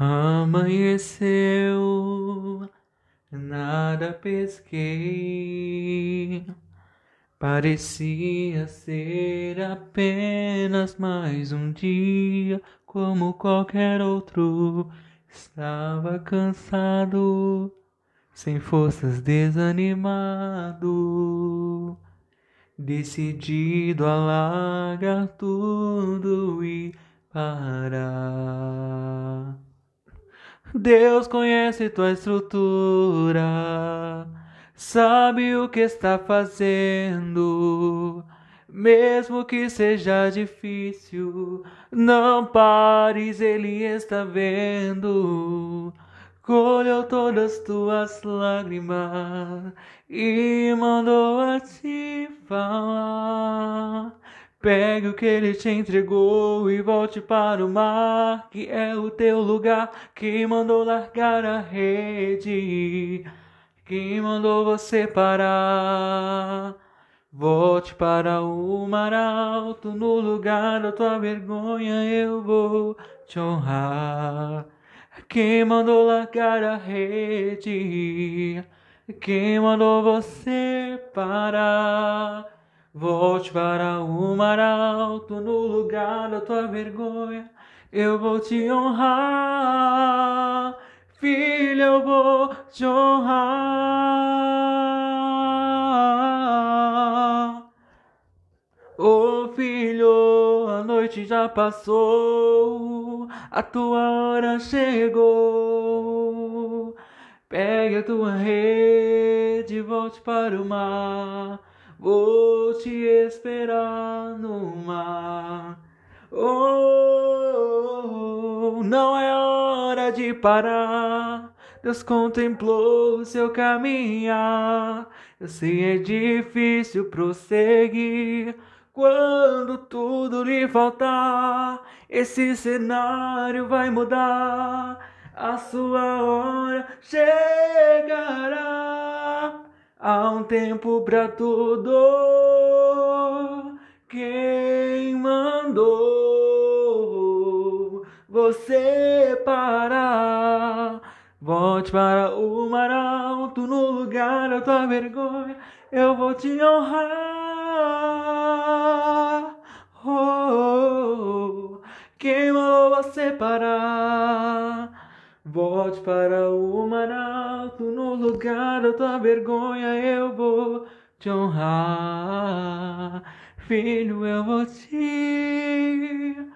Amanheceu, nada pesquei. Parecia ser apenas mais um dia, como qualquer outro. Estava cansado, sem forças, desanimado, decidido a largar tudo e parar. Deus conhece tua estrutura sabe o que está fazendo. Mesmo que seja difícil, não pares, Ele está vendo. Colheu todas tuas lágrimas e mandou a te falar. Pegue o que ele te entregou e volte para o mar, que é o teu lugar, que mandou largar a rede. Quem mandou você parar? Volte para o mar alto, no lugar da tua vergonha eu vou te honrar. Quem mandou largar a rede? Quem mandou você parar? Volte para o mar alto, no lugar da tua vergonha eu vou te honrar. Filho, eu vou te honrar. Oh filho, a noite já passou, a tua hora chegou. Pegue a tua rede e volte para o mar. Vou te esperar no mar. Oh, não é hora de parar. Deus contemplou seu caminhar. Eu sei é difícil prosseguir quando tudo lhe faltar. Esse cenário vai mudar. A sua hora chegará. Há um tempo para tudo. Quem mandou você parar? Volte para o mar alto, no lugar da tua vergonha, eu vou te honrar. Oh, quem mandou você parar? Volte para o mar alto, no lugar da tua vergonha, eu vou te honrar. Filho, eu vou te honrar.